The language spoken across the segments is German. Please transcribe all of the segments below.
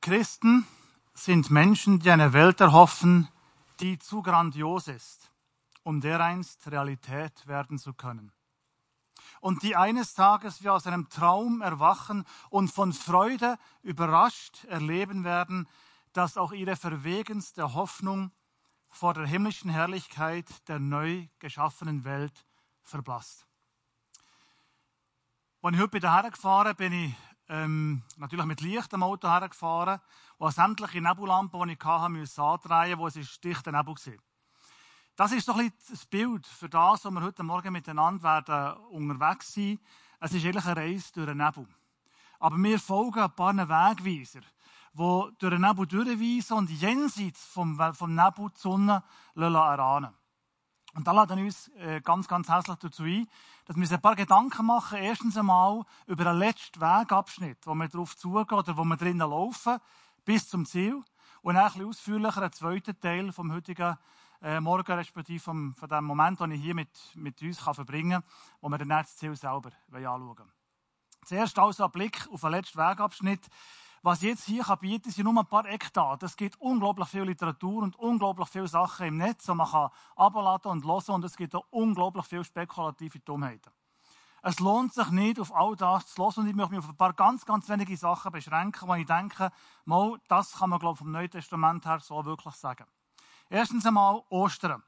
Christen sind Menschen, die eine Welt erhoffen, die zu grandios ist, um dereinst Realität werden zu können. Und die eines Tages wie aus einem Traum erwachen und von Freude überrascht erleben werden, dass auch ihre verwegenste Hoffnung vor der himmlischen Herrlichkeit der neu geschaffenen Welt verblasst. Als ich heute wieder bin, bin ich ähm, natürlich mit Licht am Auto hergefahren und sämtliche Nebellampen, die ich hatte, musste andrehen, wo es ist dichter Nebel war. Das ist so ein bisschen das Bild für das, was wir heute Morgen miteinander werden unterwegs sein. Es ist eigentlich eine Reise durch den Nebel. Aber wir folgen ein paar Wegweiser, die durch den Nebel durchweisen und jenseits vom, vom Nebel die Sonne erahnen Und da laden uns äh, ganz, ganz herzlich dazu ein, dass wir uns ein paar Gedanken machen. Erstens einmal über den letzten Wegabschnitt, wo wir darauf zugehen oder wo wir drinnen laufen, bis zum Ziel. Und ein bisschen ausführlicher einen zweiten Teil vom heutigen äh, Morgen, respektive vom, von dem Moment, den ich hier mit, mit uns kann verbringen kann, wo wir dann das Ziel selber anschauen wollen. Zuerst also ein Blick auf den letzten Wegabschnitt. Was jetzt hier kann bieten, sind nur ein paar Eckdaten. Es gibt unglaublich viel Literatur und unglaublich viele Sachen im Netz, die man kann abladen und hören und es gibt auch unglaublich viele spekulative Dummheiten. Es lohnt sich nicht, auf all das zu hören und ich möchte mich auf ein paar ganz, ganz wenige Sachen beschränken, wo ich denke, mal, das kann man, glaube ich, vom Neuen Testament her so wirklich sagen. Erstens einmal Ostern.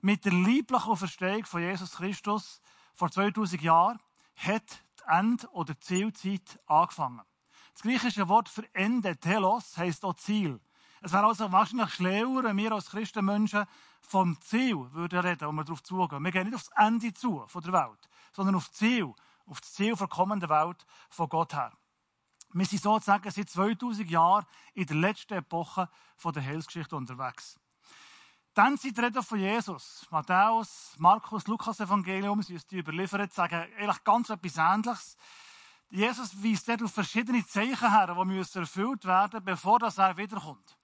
Mit der lieblichen Verstehung von Jesus Christus vor 2000 Jahren hat die End- oder Zielzeit angefangen. Das griechische Wort für Ende, Telos, heisst auch Ziel. Es wäre also wahrscheinlich schlauer, wenn wir als Christenmenschen vom Ziel würden reden, wo wir darauf zugehen. Wir gehen nicht aufs Ende zu von der Welt, sondern auf das Ziel, auf das Ziel der kommenden Welt von Gott her. Wir sind sozusagen seit 2000 Jahren in der letzten Epoche der Heilsgeschichte unterwegs. Dann sind die Reden von Jesus. Matthäus, Markus, Lukas Evangelium, sie ist die überliefert, sagen eigentlich ganz etwas Ähnliches. Jesus weist dort auf verschiedene Zeichen her, die müssen erfüllt werden, bevor das er wiederkommt.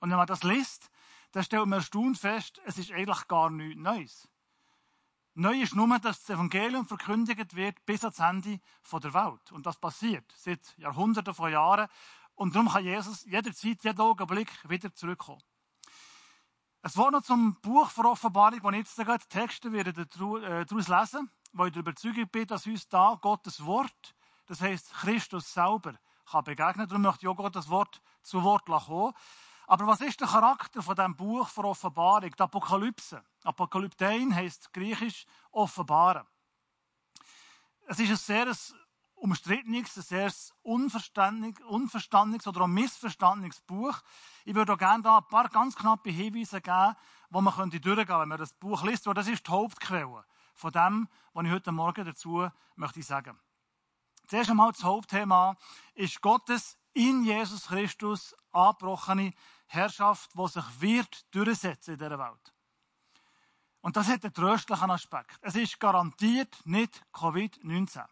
Und wenn man das liest, dann stellt man erstaunt fest, es ist eigentlich gar nichts Neues. Neu ist nur, dass das Evangelium verkündigt wird bis ans Ende der Welt. Und das passiert seit Jahrhunderten von Jahren. Und darum kann Jesus jederzeit, jeden Augenblick wieder zurückkommen. Es war noch zum Buch von Offenbarung, wo ich jetzt gerade Texte werde daraus lesen, wo ich der Überzeugung bin, dass uns da Gottes Wort das heißt Christus selber, kann begegnen. Darum möchte ich auch das Wort zu Wort kommen. Aber was ist der Charakter von diesem Buch von Offenbarung, die Apokalypse? Apokalyptein heisst griechisch offenbaren. Es ist ein sehr umstrittenes, ein sehr unverständliches, oder missverständliches Buch. Ich würde auch gerne da ein paar ganz knappe Hinweise geben, wo man könnte durchgehen könnte, wenn man das Buch liest, weil das ist die Hauptquelle von dem, was ich heute Morgen dazu möchte sagen. Zuerst einmal das Hauptthema ist Gottes in Jesus Christus angebrochene Herrschaft, die sich wird durchsetzen in dieser Welt. Und das hat einen tröstlichen Aspekt. Es ist garantiert nicht Covid-19.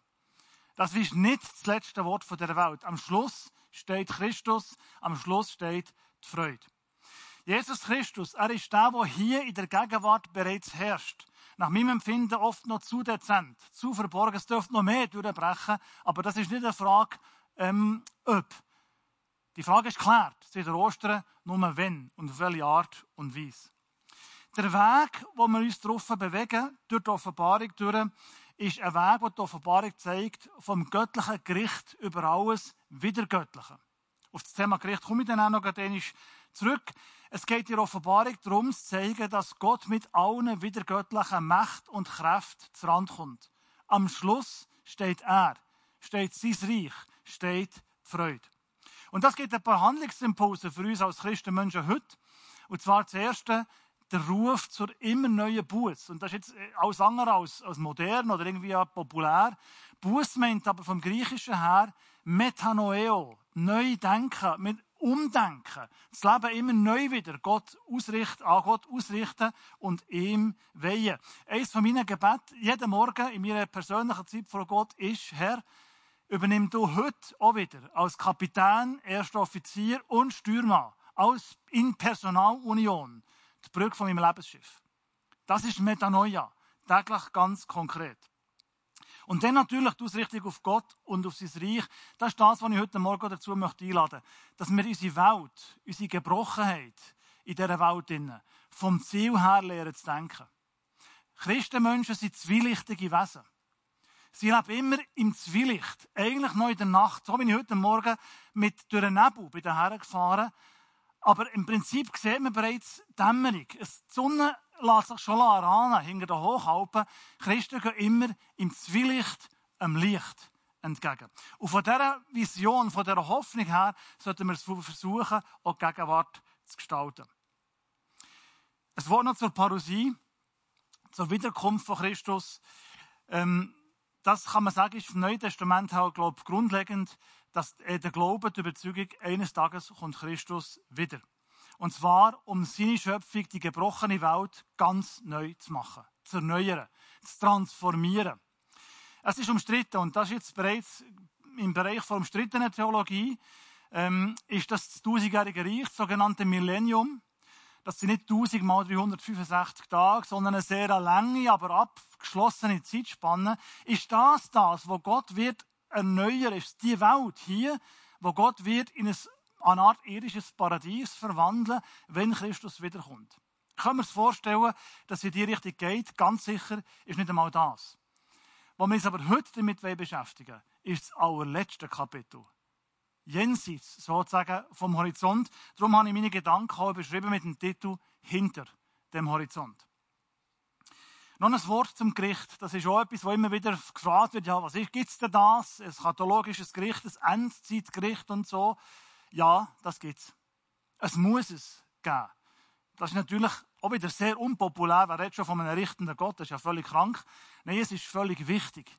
Das ist nicht das letzte Wort der Welt. Am Schluss steht Christus, am Schluss steht die Freude. Jesus Christus, er ist der, der hier in der Gegenwart bereits herrscht nach meinem Empfinden oft noch zu dezent, zu verborgen. Es dürfte noch mehr durchbrechen, aber das ist nicht eine Frage, ähm, ob. Die Frage ist geklärt, seit Ostern, nur wenn und auf welche Art und Weise. Der Weg, wo wir uns darauf bewegen, durch die Offenbarung durch, ist ein Weg, der die Offenbarung zeigt, vom göttlichen Gericht über alles wieder göttlichen. Auf das Thema Gericht komme ich dann auch noch zurück. Es geht in der Offenbarung darum, zu zeigen, dass Gott mit allen wiedergöttlichen Macht und Kräften zu Rand kommt. Am Schluss steht er, steht sein Reich, steht Freude. Und das gibt ein paar Handlungsimpulse für uns als Christenmenschen heute. Und zwar das erste, der Ruf zur immer neuen Buß. Und das ist jetzt alles andere als, als modern oder irgendwie populär. Buß meint aber vom Griechischen her Metanoeo, neu denken, mit umdenken. Das Leben immer neu wieder Gott ausrichten, an Gott ausrichten und ihm weihen. Eines von meinen Gebeten jeden Morgen in meiner persönlichen Zeit vor Gott ist, Herr, übernimm du heute auch wieder als Kapitän, erster Offizier und Steuermann, als in Personalunion, die Brücke von meinem Lebensschiff. Das ist Metanoia. Täglich ganz konkret. Und dann natürlich die Ausrichtung auf Gott und auf sein Reich. Das ist das, was ich heute Morgen dazu möchte einladen. Dass wir unsere Welt, unsere Gebrochenheit in dieser Welt vom Ziel her lernen zu denken. Christenmenschen sind zwielichtige Wesen. Sie leben immer im Zwielicht. Eigentlich noch in der Nacht. So bin ich heute Morgen mit durch den Nebel bei den Herren gefahren. Aber im Prinzip sieht man bereits Dämmerung. Die Sonne lässt sich schon erahnen, hinter den Hochalpen. Christen gehen immer im Zwielicht am Licht entgegen. Und von dieser Vision, von dieser Hoffnung her, sollten wir versuchen, auch die Gegenwart zu gestalten. Es Wort noch zur Parousie, zur Wiederkunft von Christus. Ähm, das kann man sagen, ist im Neuen Testament auch, glaube ich, grundlegend, dass der Glaube, die Überzeugung, eines Tages kommt Christus wieder. Und zwar, um seine Schöpfung, die gebrochene Welt, ganz neu zu machen, zu erneuern, zu transformieren. Es ist umstritten, und das ist jetzt bereits im Bereich von umstrittenen Theologie, ähm, ist das tausendjährige Reich, das sogenannte Millennium. Das sind nicht 1000 mal 365 Tage, sondern eine sehr lange, aber abgeschlossene Zeitspanne. Ist das das, wo Gott wird erneuern? Ist die Welt hier, wo Gott wird in ein, eine Art irdisches Paradies verwandeln, wenn Christus wiederkommt? Können wir uns vorstellen, dass es in die Richtung geht? Ganz sicher ist nicht einmal das. Was wir uns aber heute damit beschäftigen ist das allerletzte Kapitel jenseits sozusagen vom Horizont. Darum habe ich meine Gedanken auch beschrieben mit dem Titel Hinter dem Horizont. Noch ein Wort zum Gericht. Das ist auch etwas, wo immer wieder gefragt wird, ja, was gibt es denn das? Ein kathologisches Gericht, ein Endzeitgericht und so. Ja, das gibt es. Es muss es geben. Das ist natürlich auch wieder sehr unpopulär. Wer redet schon von einem richtenden Gott? Das ist ja völlig krank. Nein, es ist völlig wichtig.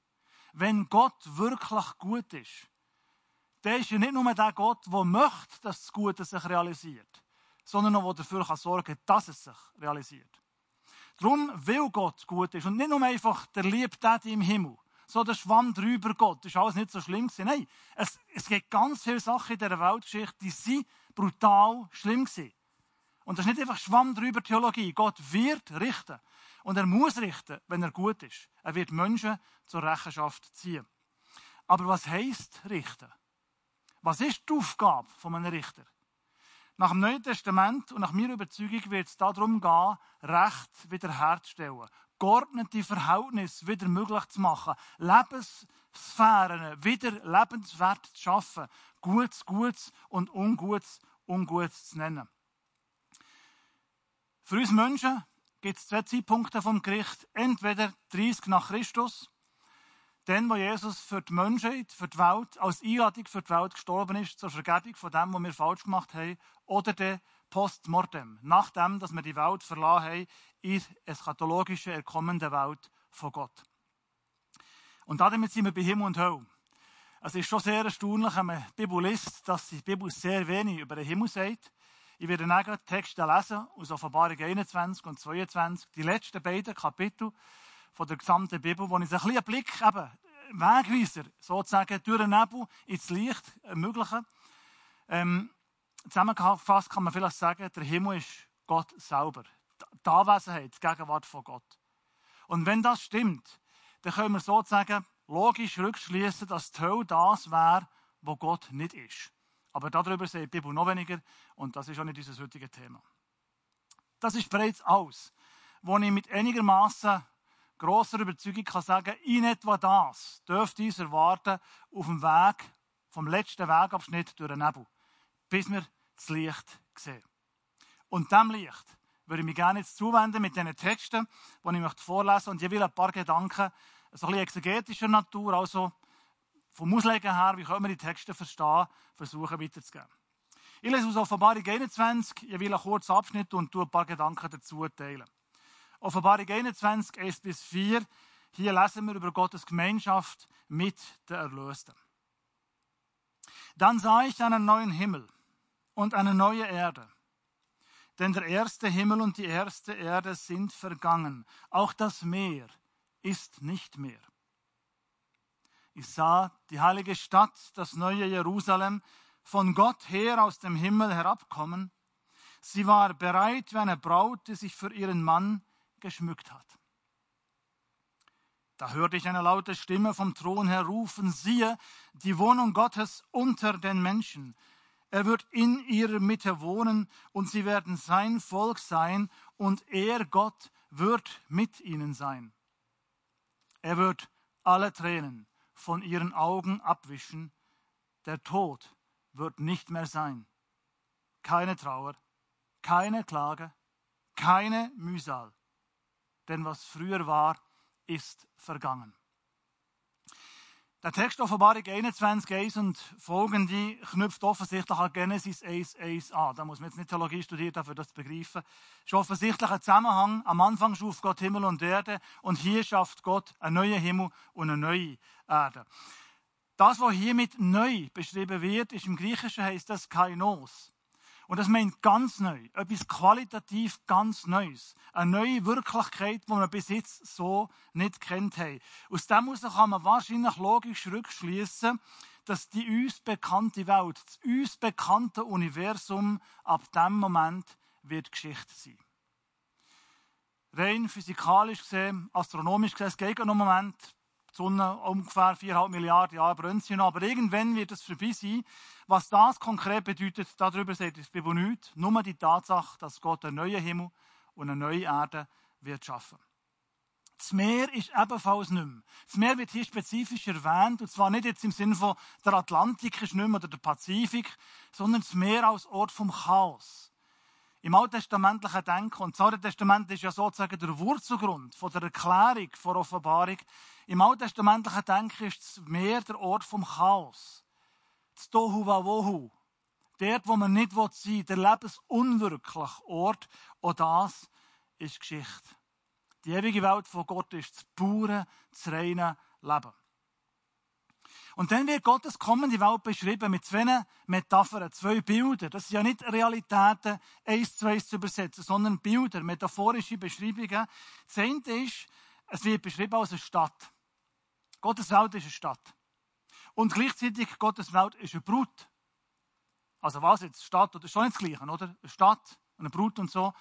Wenn Gott wirklich gut ist, der ist ja nicht nur der Gott, der möchte, dass das Gute sich realisiert, sondern auch der dafür kann sorgen kann, dass es sich realisiert. Darum, weil Gott gut ist und nicht nur einfach der Daddy im Himmel, so der Schwamm drüber Gott, ist alles nicht so schlimm gewesen. Nein, es, es gibt ganz viele Sachen in dieser Weltgeschichte, die sind brutal schlimm gewesen. Und das ist nicht einfach Schwamm drüber Theologie. Gott wird richten. Und er muss richten, wenn er gut ist. Er wird Menschen zur Rechenschaft ziehen. Aber was heisst richten? Was ist die Aufgabe von einem Richter? Nach dem Neuen Testament und nach meiner Überzeugung wird es darum gehen, Recht wiederherzustellen, geordnete Verhältnisse wieder möglich zu machen, Lebenssphären wieder lebenswert zu schaffen, Gutes Gutes und Ungutes Ungutes zu nennen. Für uns Menschen gibt es zwei Zeitpunkte vom Gericht. Entweder 30 nach Christus dann, wo Jesus für die Menschheit, für die Welt, als Einladung für die Welt gestorben ist, zur Vergebung von dem, was wir falsch gemacht haben, oder der Postmortem, nachdem, dass wir die Welt verlassen haben, in eschatologische, erkommende Welt von Gott. Und damit sind wir bei Himmel und Hölle. Es ist schon sehr erstaunlich, wenn man die Bibel liest, dass die Bibel sehr wenig über den Himmel sagt. Ich werde dann Texte lesen aus Offenbarung 21 und 22, die letzten beiden Kapitel von der gesamten Bibel, wo ich ein bisschen Blick, eben, Wegweiser, sozusagen, durch den Nebel ins Licht ermöglichen. Ähm, zusammengefasst kann man vielleicht sagen, der Himmel ist Gott selber. Die Anwesenheit, die Gegenwart von Gott. Und wenn das stimmt, dann können wir sozusagen logisch rückschließen, dass die Hölle das wäre, wo Gott nicht ist. Aber darüber sagt die Bibel noch weniger und das ist auch nicht unser heutiges Thema. Das ist bereits alles, was ich mit einigermaßen grosser Überzeugung kann sagen, in etwa das dürft ihr erwarten auf dem Weg, vom letzten Wegabschnitt durch den Nebel, bis wir das Licht sehen. Und dem Licht würde ich mich gerne jetzt zuwenden mit diesen Texten, die ich möchte vorlesen und ich will ein paar Gedanken, so ein bisschen exegetischer Natur, also vom Auslegen her, wie können wir die Texte verstehen, versuchen weiterzugeben. Ich lese aus Offenbarung 21, ich will einen kurzen Abschnitt und ein paar Gedanken dazu teilen. Offenbarung 21, 1 bis 4. Hier lesen wir über Gottes Gemeinschaft mit der Erlösten. Dann sah ich einen neuen Himmel und eine neue Erde. Denn der erste Himmel und die erste Erde sind vergangen. Auch das Meer ist nicht mehr. Ich sah die heilige Stadt, das neue Jerusalem, von Gott her aus dem Himmel herabkommen. Sie war bereit wie eine Braut, die sich für ihren Mann geschmückt hat. Da hörte ich eine laute Stimme vom Thron her rufen, siehe, die Wohnung Gottes unter den Menschen. Er wird in ihrer Mitte wohnen und sie werden sein Volk sein und er, Gott, wird mit ihnen sein. Er wird alle Tränen von ihren Augen abwischen. Der Tod wird nicht mehr sein. Keine Trauer, keine Klage, keine Mühsal. Denn was früher war, ist vergangen. Der Text Offenbarung 21, 1 und folgende knüpft offensichtlich an Genesis 1, 1 an. Da muss man jetzt nicht Theologie studieren, dafür das zu begreifen. Es ist offensichtlich ein Zusammenhang. Am Anfang schuf Gott Himmel und Erde und hier schafft Gott einen neuen Himmel und eine neue Erde. Das, was hier mit neu beschrieben wird, ist im Griechischen heißt das Kainos. Und das meint ganz neu, etwas qualitativ ganz Neues. Eine neue Wirklichkeit, die wir bis jetzt so nicht kennt haben. Aus dem heraus kann man wahrscheinlich logisch rückschließen, dass die uns bekannte Welt, das uns bekannte Universum ab dem Moment wird Geschichte sein. Rein physikalisch gesehen, astronomisch gesehen, es geht noch einen Moment, die Sonne ungefähr 4,5 Milliarden Jahre brennt sie noch, aber irgendwann wird es vorbei sein. Was das konkret bedeutet, darüber sagt die Bibel nichts. Nur die Tatsache, dass Gott einen neuen Himmel und eine neue Erde wird schaffen. Das Meer ist ebenfalls nicht mehr. Das Meer wird hier spezifisch erwähnt, und zwar nicht jetzt im Sinne von der Atlantik ist nicht mehr oder der Pazifik, sondern das Meer als Ort vom Chaos. Im alttestamentlichen Denken, und das Alte Testament ist ja sozusagen der Wurzelgrund von der Erklärung von Offenbarung, im alttestamentlichen Denken ist das Meer der Ort vom Chaos. Das Tohu Wawohu. Dort, wo man nicht sein will, der lebensunwirkliche Ort. Auch das ist Geschichte. Die ewige Welt von Gott ist das pure, das reine Leben. Und dann wird Gottes kommende Welt beschrieben mit zwei Metaphern, zwei Bilder. Das sind ja nicht Realitäten eins zu eins zu übersetzen, sondern Bilder, metaphorische Beschreibungen. Das eine ist, es wird beschrieben als eine Stadt. Gottes Welt ist eine Stadt. Und gleichzeitig Gottes Welt ist eine Brut. Also was jetzt? Stadt oder schon das Gleiche, oder? Eine Stadt, eine Brut und so.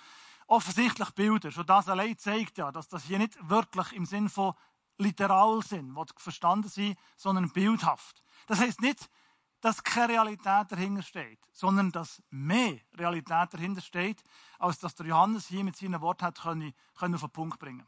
Offensichtlich Bilder. Schon das allein zeigt ja, dass das hier nicht wirklich im Sinn von literal sind, was verstanden sind, sondern bildhaft. Das heißt nicht, dass keine Realität dahinter steht, sondern dass mehr Realität dahinter steht, als dass der Johannes hier mit seinen Worten hat können, können auf den Punkt bringen.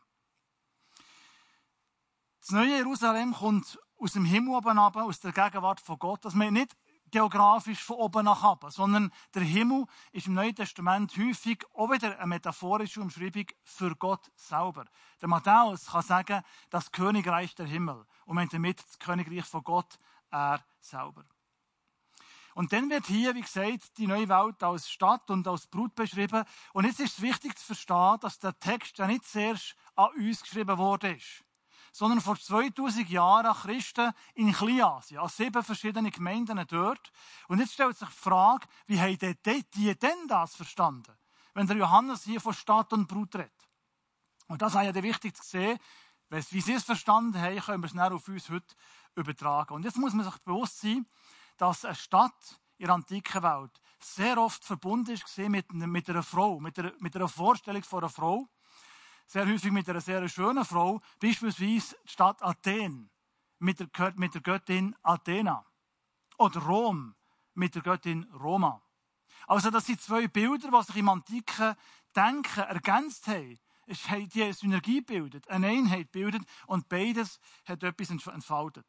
Das neue Jerusalem kommt aus dem Himmel oben aus der Gegenwart von Gott. Das meint nicht geografisch von oben nach unten, sondern der Himmel ist im Neuen Testament häufig auch wieder eine metaphorische Umschreibung für Gott selber. Der Matthäus kann sagen, das Königreich der Himmel und meint damit das Königreich von Gott, er selber. Und dann wird hier, wie gesagt, die neue Welt als Stadt und als Brut beschrieben. Und jetzt ist es wichtig zu verstehen, dass der Text ja nicht zuerst an uns geschrieben worden ist sondern vor 2000 Jahren Christen in Kleinasien, an sieben verschiedenen Gemeinden dort. Und jetzt stellt sich die Frage, wie haben die, die denn das verstanden? Wenn der Johannes hier von Stadt und Brut redet. Und das ist ja wichtig zu sehen, wie sie es verstanden haben, können wir es dann auf uns heute übertragen. Und jetzt muss man sich bewusst sein, dass eine Stadt in der antiken Welt sehr oft verbunden ist mit, mit einer Frau, mit einer, mit einer Vorstellung von einer Frau sehr häufig mit einer sehr schönen Frau, beispielsweise die Stadt Athen mit der, mit der Göttin Athena oder Rom mit der Göttin Roma. Also das sind zwei Bilder, die sich im antiken Denken ergänzt haben. Es hat die Synergie bildet, eine Einheit bildet und beides hat etwas entfaltet.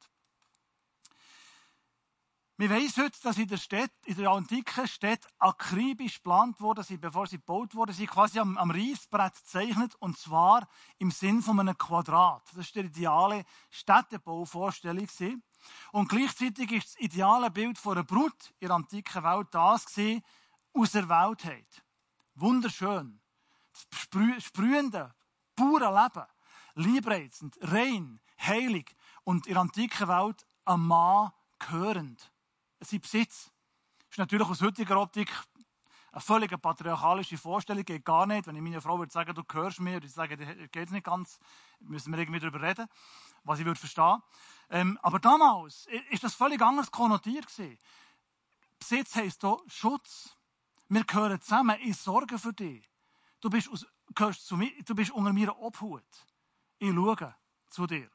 Wir wissen heute, dass in der Stadt, in der antiken Stadt akribisch geplant wurde, bevor sie gebaut wurden, sie quasi am, am Reissbrett gezeichnet, und zwar im Sinn von einem Quadrat. Das ist die ideale Städtebauvorstellung. Und gleichzeitig ist das ideale Bild von einer Brut in der antiken Welt das gewesen, aus der Weltheit. Wunderschön. Das sprühende, pure Leben. Liebreizend, rein, heilig und in der antiken Welt am Mann gehörend sein Besitz. Das ist natürlich aus heutiger Optik eine völlig patriarchalische Vorstellung, geht gar nicht. Wenn ich meiner Frau würde sagen, du gehörst mir, würde ich sagen, das geht nicht ganz, müssen wir irgendwie darüber reden, was ich würde verstehen. Ähm, aber damals ist das völlig anders konnotiert gewesen. Besitz heisst hier Schutz. Wir gehören zusammen, ich sorge für dich. Du bist, aus, gehörst zu mir, du bist unter mir Obhut. Ich schaue zu dir.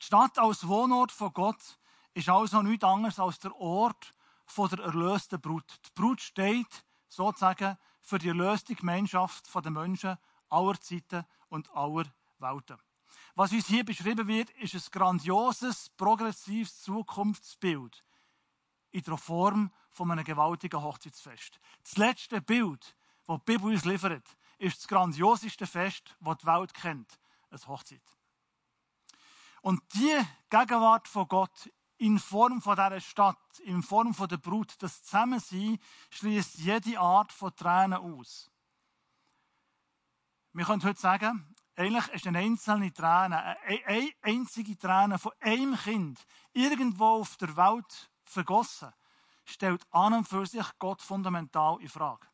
Die Stadt als Wohnort von Gott ist also nichts anderes als der Ort von der erlösten Brut. Die Brut steht sozusagen für die erlöste Gemeinschaft der Menschen aller Zeiten und aller Welten. Was uns hier beschrieben wird, ist ein grandioses, progressives Zukunftsbild in der Form von einem gewaltigen Hochzeitsfest. Das letzte Bild, das die Bibel uns liefert, ist das grandioseste Fest, das die Welt kennt, eine Hochzeit. Und die Gegenwart von Gott in Form von dieser Stadt, in Form von der Brut, das Zusammensein schließt jede Art von Tränen aus. Wir können heute sagen, eigentlich ist eine einzelne Träne, eine einzige Träne von einem Kind irgendwo auf der Welt vergossen, stellt an und für sich Gott fundamental in Frage.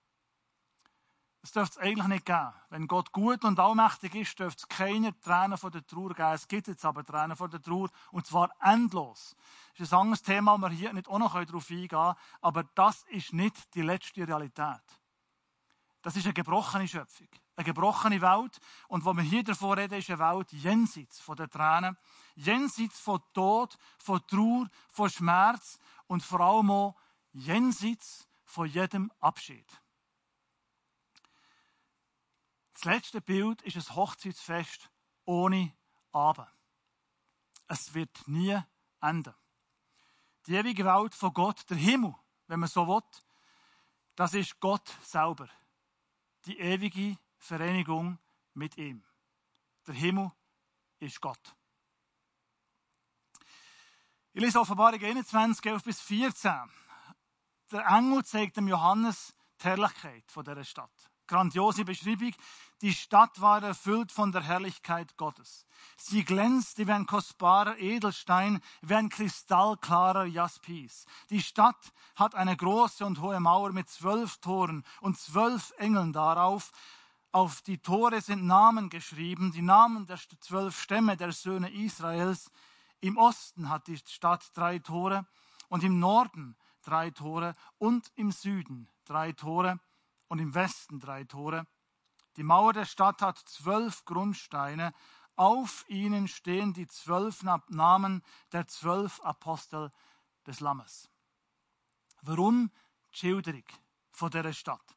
Es dürfte es eigentlich nicht geben. Wenn Gott gut und allmächtig ist, dürfte es keine Tränen von der Trauer geben. Es gibt jetzt aber Tränen von der Trauer, und zwar endlos. Das ist ein anderes Thema, wo wir hier nicht auch noch darauf eingehen können, aber das ist nicht die letzte Realität. Das ist eine gebrochene Schöpfung, eine gebrochene Welt. Und wo wir hier davon reden, ist eine Welt jenseits von den Tränen, jenseits von Tod, von Trauer, von Schmerz und vor allem auch jenseits von jedem Abschied. Das letzte Bild ist ein Hochzeitsfest ohne Abend. Es wird nie enden. Die ewige Welt von Gott, der Himmel, wenn man so will, das ist Gott selber. Die ewige Vereinigung mit ihm. Der Himmel ist Gott. Ich lese Offenbarung 21, 11 bis 14. Der Engel zeigt dem Johannes die Herrlichkeit von dieser Stadt grandiose Beschreibung. Die Stadt war erfüllt von der Herrlichkeit Gottes. Sie glänzte wie ein kostbarer Edelstein, wie ein kristallklarer Jaspis. Die Stadt hat eine große und hohe Mauer mit zwölf Toren und zwölf Engeln darauf. Auf die Tore sind Namen geschrieben, die Namen der zwölf Stämme der Söhne Israels. Im Osten hat die Stadt drei Tore und im Norden drei Tore und im Süden drei Tore und im Westen drei Tore. Die Mauer der Stadt hat zwölf Grundsteine. Auf ihnen stehen die zwölf Namen der zwölf Apostel des Lammes. Warum die von dieser Stadt?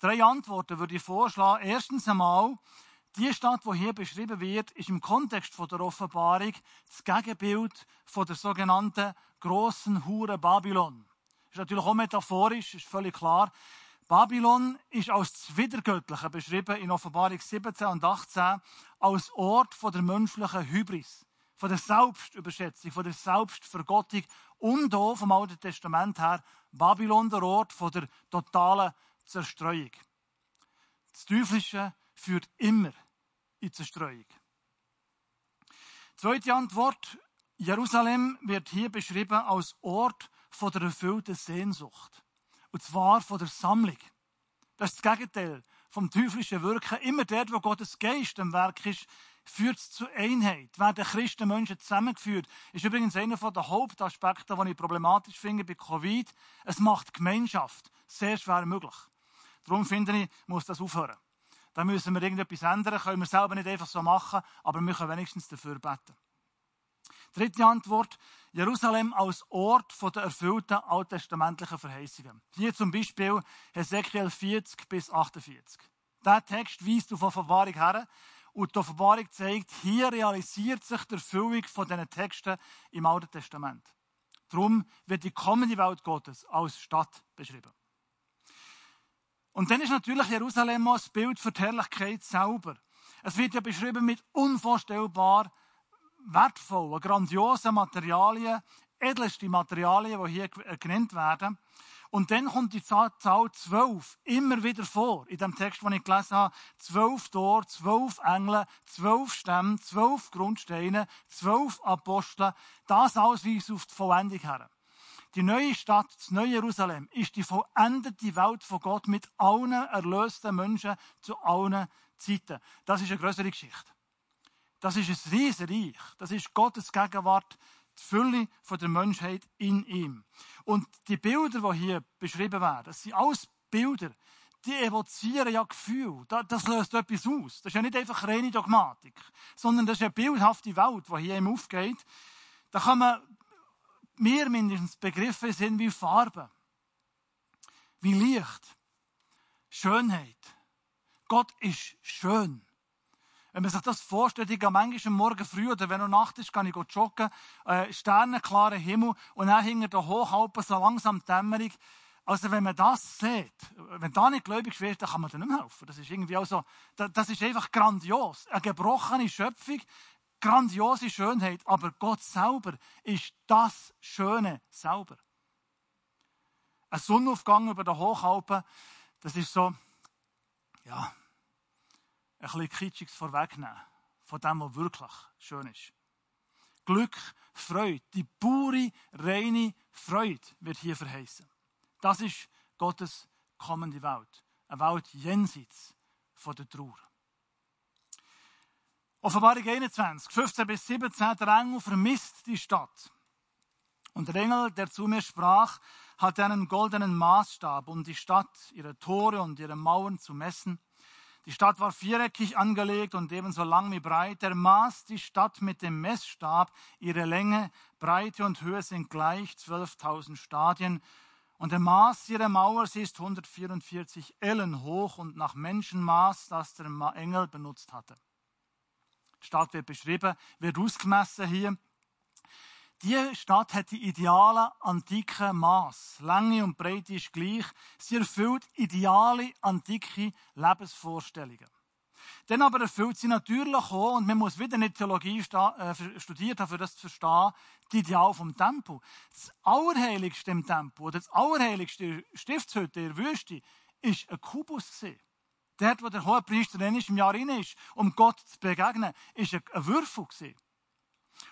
Drei Antworten würde ich vorschlagen. Erstens einmal, die Stadt, die hier beschrieben wird, ist im Kontext der Offenbarung das Gegenbild der sogenannten großen Hure Babylon. Ist natürlich auch metaphorisch, ist völlig klar. Babylon ist als Wiedergöttliche beschrieben in Offenbarung 17 und 18 als Ort von der menschlichen Hybris, von der Selbstüberschätzung, von der Selbstvergottung und auch vom Alten Testament her Babylon der Ort von der totalen Zerstreuung. Das Teuflische führt immer in Zerstreuung. Zweite Antwort. Jerusalem wird hier beschrieben als Ort von der erfüllten Sehnsucht. Und zwar von der Sammlung. Das ist das Gegenteil vom teuflischen Wirken. Immer dort, wo Gottes Geist am Werk ist, führt es zur Einheit. Werden Christen Menschen zusammengeführt. Ist übrigens einer der Hauptaspekte, die ich problematisch finde bei Covid. Es macht Gemeinschaft sehr schwer möglich. Darum finde ich, muss das aufhören. Da müssen wir irgendetwas ändern. Können wir selber nicht einfach so machen, aber wir können wenigstens dafür beten. Dritte Antwort. Jerusalem als Ort der erfüllten alttestamentlichen Verheißungen. Hier zum Beispiel Hesekiel 40 bis 48. Dieser Text weist auf Offenbarung her und die Offenbarung zeigt, hier realisiert sich die Erfüllung von diesen Texten im Alten Testament. Darum wird die kommende Welt Gottes als Stadt beschrieben. Und dann ist natürlich Jerusalem auch das Bild für die Herrlichkeit selber. Es wird ja beschrieben mit unvorstellbar wertvollen, grandiosen Materialien, edelste Materialien, die hier genannt werden. Und dann kommt die Zahl 12 immer wieder vor. In dem Text, den ich gelesen habe, zwölf Tore, zwölf Engel, zwölf Stämme, zwölf Grundsteine, zwölf Apostel. Das alles weist auf die Vollendung her. Die neue Stadt, das neue Jerusalem, ist die vollendete Welt von Gott mit allen erlösten Menschen zu allen Zeiten. Das ist eine größere Geschichte. Das ist ein Riesenreich. Das ist Gottes Gegenwart, die Fülle der Menschheit in ihm. Und die Bilder, die hier beschrieben werden, das sind alles Bilder, die evozieren ja Gefühl. Das löst etwas aus. Das ist ja nicht einfach reine Dogmatik, sondern das ist eine bildhafte Welt, die hier ihm aufgeht. Da kann man mir mindestens Begriffe sind wie Farbe, wie Licht, Schönheit. Gott ist schön. Wenn man sich das vorstellt, ich gehe manchmal Morgen früh oder wenn noch Nacht ist, kann ich joggen, äh, sternenklarer Himmel und dann hinter der Hochalpen so langsam Dämmerung. Also wenn man das sieht, wenn da nicht gläubig wird, dann kann man dir nicht mehr helfen. Das ist irgendwie auch so, das ist einfach grandios. Eine gebrochene Schöpfung, grandiose Schönheit, aber Gott selber ist das Schöne selber. Ein Sonnenaufgang über den Hochalpen, das ist so, ja, ein bisschen Kitschiges vorwegnehmen von dem, was wirklich schön ist. Glück, Freude, die pure, reine Freude wird hier verheißen. Das ist Gottes kommende Welt. Eine Welt jenseits von der Trauer. Offenbarung 21, 15 bis 17, der Engel vermisst die Stadt. Und der Engel, der zu mir sprach, hatte einen goldenen Maßstab, um die Stadt, ihre Tore und ihre Mauern zu messen. Die Stadt war viereckig angelegt und ebenso lang wie breit. Er maß die Stadt mit dem Messstab. Ihre Länge, Breite und Höhe sind gleich 12.000 Stadien. Und der Maß ihrer Mauer, sie ist 144 Ellen hoch und nach Menschenmaß, das der Engel benutzt hatte. Die Stadt wird beschrieben, wird ausgemessen hier. Die Stadt hat die ideale antike Maß. Länge und Breite ist gleich. Sie erfüllt ideale antike Lebensvorstellungen. Dann aber erfüllt sie natürlich auch, und man muss wieder nicht Theologie äh, studiert haben, für das zu verstehen, die Ideal vom Tempel. Das Allerheiligste im Tempel, oder das Allerheiligste Stiftshütte der Wüste, ist ein Kubus. Dort, wo der Hohepriester dann im Jahr rein ist, um Gott zu begegnen, ist ein Würfel gewesen.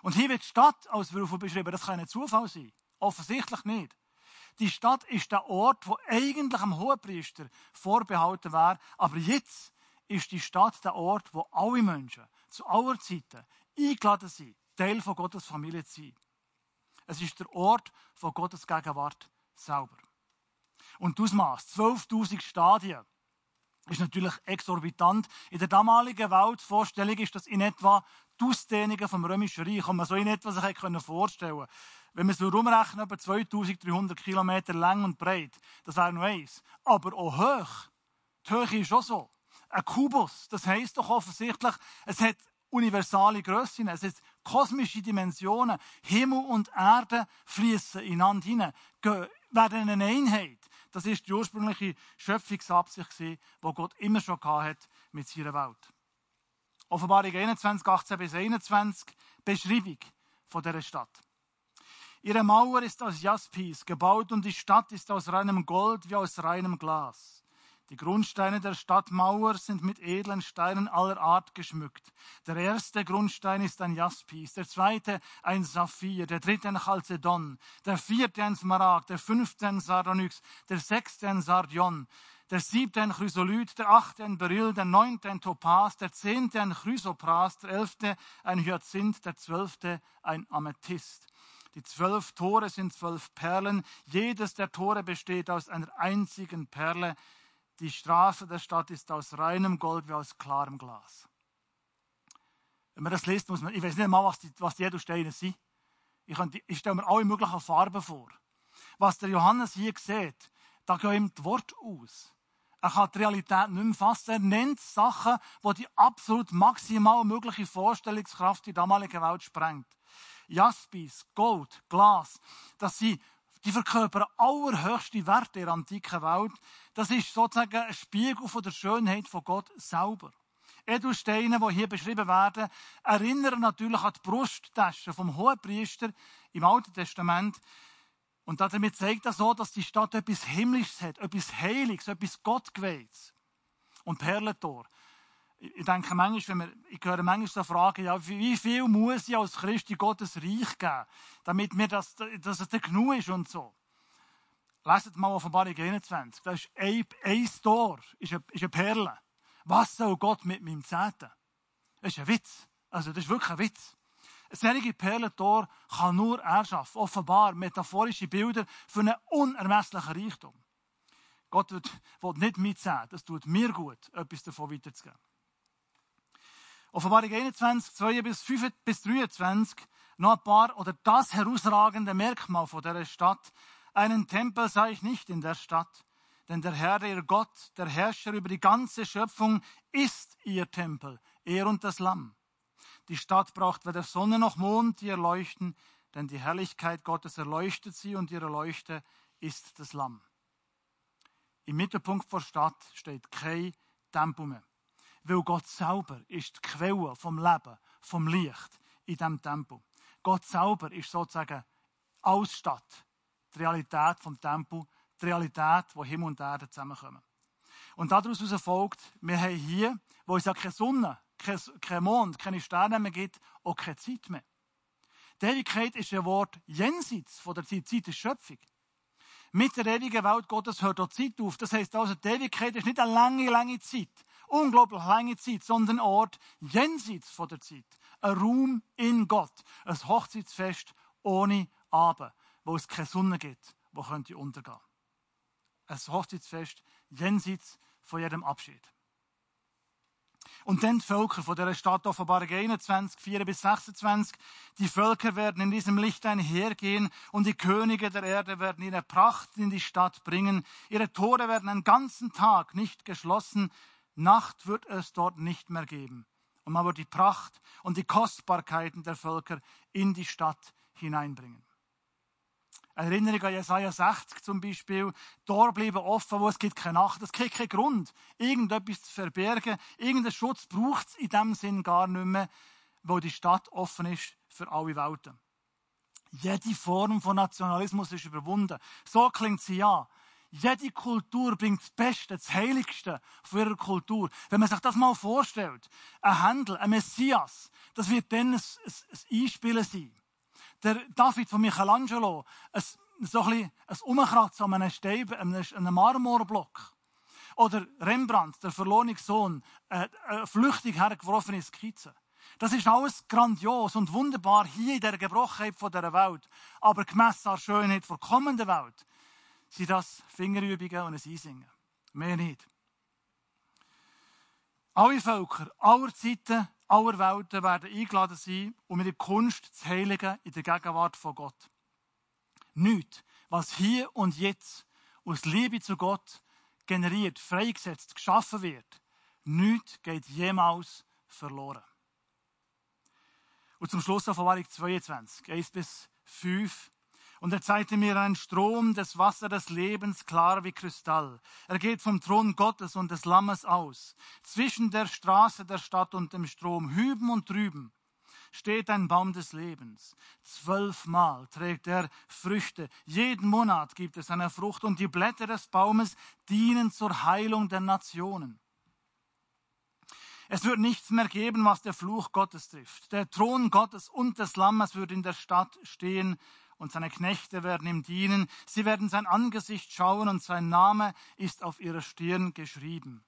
Und hier wird die Stadt als Würfel beschrieben. Das kann ein Zufall sein. Offensichtlich nicht. Die Stadt ist der Ort, wo eigentlich am Hohepriester vorbehalten wäre. Aber jetzt ist die Stadt der Ort, wo alle Menschen zu aller Zeiten eingeladen sind, Teil von Gottes Familie zu sein. Es ist der Ort von Gottes Gegenwart selber. Und das Ausmaß, 12.000 Stadien, ist natürlich exorbitant. In der damaligen Weltvorstellung ist das in etwa die Ausdehnungen vom Römischen Reich, kann man so in etwa sich vorstellen können. Wenn man es umrechnen, über 2300 Kilometer lang und breit, das wäre noch eins. Aber auch hoch. Die Höhe ist auch so. Ein Kubus, das heisst doch offensichtlich, es hat universale Grössen, es hat kosmische Dimensionen. Himmel und Erde fließen ineinander hinein, werden eine Einheit. Das ist die ursprüngliche Schöpfungsabsicht, die Gott immer schon hat mit seiner Welt. Offenbarung 21, 18 bis 21, Beschreibung von dieser Stadt. Ihre Mauer ist aus Jaspis gebaut und die Stadt ist aus reinem Gold wie aus reinem Glas. Die Grundsteine der Stadtmauer sind mit edlen Steinen aller Art geschmückt. Der erste Grundstein ist ein Jaspis, der zweite ein Saphir, der dritte ein Chalcedon, der vierte ein Smaragd, der fünfte ein Sardonyx, der sechste ein Sardion, der siebte ein Chrysolith, der achte ein Beryl, der neunte ein Topaz, der zehnte ein Chrysopras, der elfte ein Hyazinth, der zwölfte ein Amethyst. Die zwölf Tore sind zwölf Perlen. Jedes der Tore besteht aus einer einzigen Perle. Die Straße der Stadt ist aus reinem Gold wie aus klarem Glas. Wenn man das liest, muss man, ich weiß nicht mal, was die, was die Edelsteine sind. Ich, ich stelle mir alle möglichen Farben vor. Was der Johannes hier sieht, da gehen ihm die Worte aus. Er kann die Realität nicht mehr fassen. Er nennt Sachen, die die absolut maximal mögliche Vorstellungskraft der damaligen Welt sprengt. Jaspis, Gold, Glas, das sind die verkörpern allerhöchste Werte der antiken Welt. Das ist sozusagen ein Spiegel von der Schönheit von Gott selber. Edelsteine, die hier beschrieben werden, erinnern natürlich an die Brusttasche vom Hohenpriester im Alten Testament. Und damit zeigt das so, dass die Stadt etwas Himmlisches hat, etwas Heiliges, etwas Gottgeweihtes. Und Perlentor. Ich denke manchmal, wenn wir, ich höre manchmal so Fragen, ja, wie viel muss ich als Christ in Gottes Reich geben, damit mir das, dass es genug ist und so. Leset mal Offenbarung 21. Das ist ein, ein Tor, ist eine, ist eine Perle. Was soll Gott mit meinem Zehnten? Das ist ein Witz. Also, das ist wirklich ein Witz. Ein solches Perlentor kann nur er schaffen. Offenbar metaphorische Bilder für einen unermesslichen Reichtum. Gott wird, will nicht mitsagen. Das tut mir gut, etwas davon weiterzugeben. Offenbarung 21, 2 bis, 5, bis 23 noch ein paar oder das herausragende Merkmal von der Stadt. Einen Tempel sah ich nicht in der Stadt, denn der Herr, ihr Gott, der Herrscher über die ganze Schöpfung, ist ihr Tempel, er und das Lamm. Die Stadt braucht weder Sonne noch Mond, die erleuchten, denn die Herrlichkeit Gottes erleuchtet sie und ihre Leuchte ist das Lamm. Im Mittelpunkt der Stadt steht kein Tempel mehr, weil Gott selber ist die Quelle vom Leben, vom Licht in diesem Tempel. Gott selber ist sozusagen als Stadt, die Realität vom Tempel, die Realität, wo Himmel und Erde zusammenkommen. Und daraus folgt, wir haben hier, wo es ja keine Sonne, kein Mond, keine Sterne mehr gibt, auch keine Zeit mehr. Die Ewigkeit ist ein Wort jenseits von der Zeit, Zeit ist Schöpfung. Mit der ewigen Welt Gottes hört auch Zeit auf. Das heißt also, die Ewigkeit ist nicht eine lange, lange Zeit, unglaublich lange Zeit, sondern ein Ort jenseits von der Zeit. Ein Raum in Gott. Ein Hochzeitsfest ohne Abend, wo es keine Sonne gibt, wo könnte untergehen. Ein Hochzeitsfest jenseits von jedem Abschied. Und dann die Völker von der Stadt Offenbarung 21, 4 bis 26. Die Völker werden in diesem Licht einhergehen und die Könige der Erde werden ihre Pracht in die Stadt bringen. Ihre Tore werden einen ganzen Tag nicht geschlossen. Nacht wird es dort nicht mehr geben. Und man wird die Pracht und die Kostbarkeiten der Völker in die Stadt hineinbringen. Erinnerung an Jesaja 60 zum Beispiel. Tor bleiben offen, wo es gibt keine Nacht. Es gibt keinen Grund, irgendetwas zu verbergen. Irgendeinen Schutz braucht es in dem Sinn gar nicht mehr, wo die Stadt offen ist für alle Welten. Jede Form von Nationalismus ist überwunden. So klingt sie ja. Jede Kultur bringt das Beste, das Heiligste von ihrer Kultur. Wenn man sich das mal vorstellt, ein Händel, ein Messias, das wird dann ein, ein, ein Einspielen sein der David von Michelangelo ein, so ein, ein Umkratzen an einem, Stein, einem Marmorblock. Oder Rembrandt, der verlorene Sohn, eine, eine flüchtig hergeworfene Skizze. Das ist alles grandios und wunderbar hier in der Gebrochenheit dieser Welt. Aber gemessen an der Schönheit der kommenden Welt sind das Fingerübungen und ein Einsingen. Mehr nicht. Alle Völker aller Zeiten aller Welten werden eingeladen sein, um ihre Kunst zu heiligen in der Gegenwart von Gott. Nichts, was hier und jetzt aus Liebe zu Gott generiert, freigesetzt, geschaffen wird, nichts geht jemals verloren. Und zum Schluss Offenbarung 22, 1 bis 5. Und er zeigte mir einen Strom des Wassers des Lebens, klar wie Kristall. Er geht vom Thron Gottes und des Lammes aus. Zwischen der Straße der Stadt und dem Strom, hüben und drüben, steht ein Baum des Lebens. Zwölfmal trägt er Früchte. Jeden Monat gibt es eine Frucht und die Blätter des Baumes dienen zur Heilung der Nationen. Es wird nichts mehr geben, was der Fluch Gottes trifft. Der Thron Gottes und des Lammes wird in der Stadt stehen und seine Knechte werden ihm dienen. Sie werden sein Angesicht schauen und sein Name ist auf ihrer Stirn geschrieben.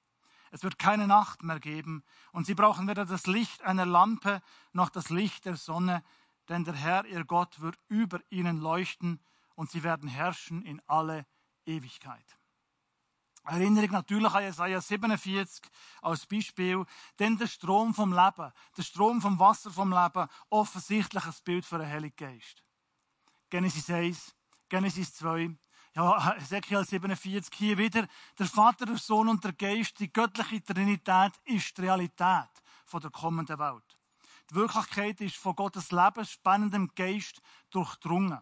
Es wird keine Nacht mehr geben und sie brauchen weder das Licht einer Lampe noch das Licht der Sonne, denn der Herr, ihr Gott, wird über ihnen leuchten und sie werden herrschen in alle Ewigkeit. Erinnerung natürlich an Jesaja 47 als Beispiel, denn der Strom vom Leben, der Strom vom Wasser vom Leben, offensichtlich ein Bild für den Heiligen Geist. Genesis 1, Genesis 2, ja, Ezekiel 47, hier wieder, der Vater, der Sohn und der Geist, die göttliche Trinität ist die Realität von der kommenden Welt. Die Wirklichkeit ist von Gottes lebensspannendem Geist durchdrungen.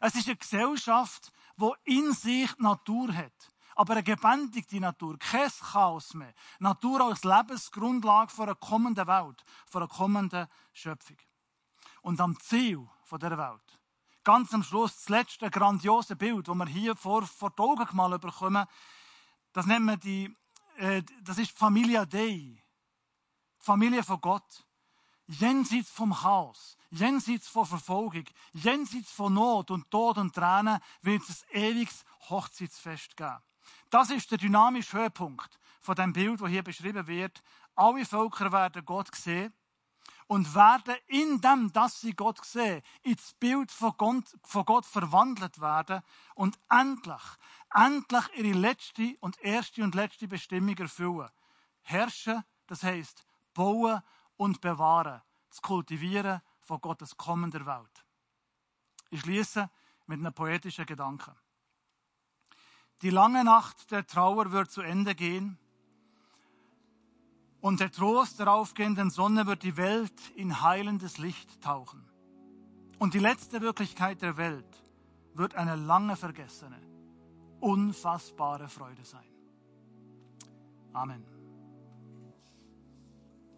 Es ist eine Gesellschaft, die in sich Natur hat. Aber eine gebändigte Natur, kein Chaos mehr. Natur als Lebensgrundlage für eine kommende Welt, für eine kommende Schöpfung. Und am Ziel dieser Welt ganz am Schluss das letzte grandiose Bild, das wir hier vor, vor die Augen gemalt bekommen, das nennt man die, äh, das ist Familia Dei. Familie von Gott. Jenseits vom Chaos, jenseits von Verfolgung, jenseits von Not und Tod und Tränen wird es ein ewiges Hochzeitsfest geben. Das ist der dynamische Höhepunkt von dem Bild, das hier beschrieben wird. Alle Völker werden Gott sehen und werden in dem, dass sie Gott sehen, ins Bild von Gott, von Gott verwandelt werden und endlich, endlich ihre letzte und erste und letzte Bestimmung erfüllen. Herrschen, das heißt bauen und bewahren, das Kultivieren von Gottes kommender Welt. Ich schließe mit einem poetischen Gedanken. Die lange Nacht der Trauer wird zu Ende gehen und der Trost der aufgehenden Sonne wird die Welt in heilendes Licht tauchen. Und die letzte Wirklichkeit der Welt wird eine lange vergessene, unfassbare Freude sein. Amen.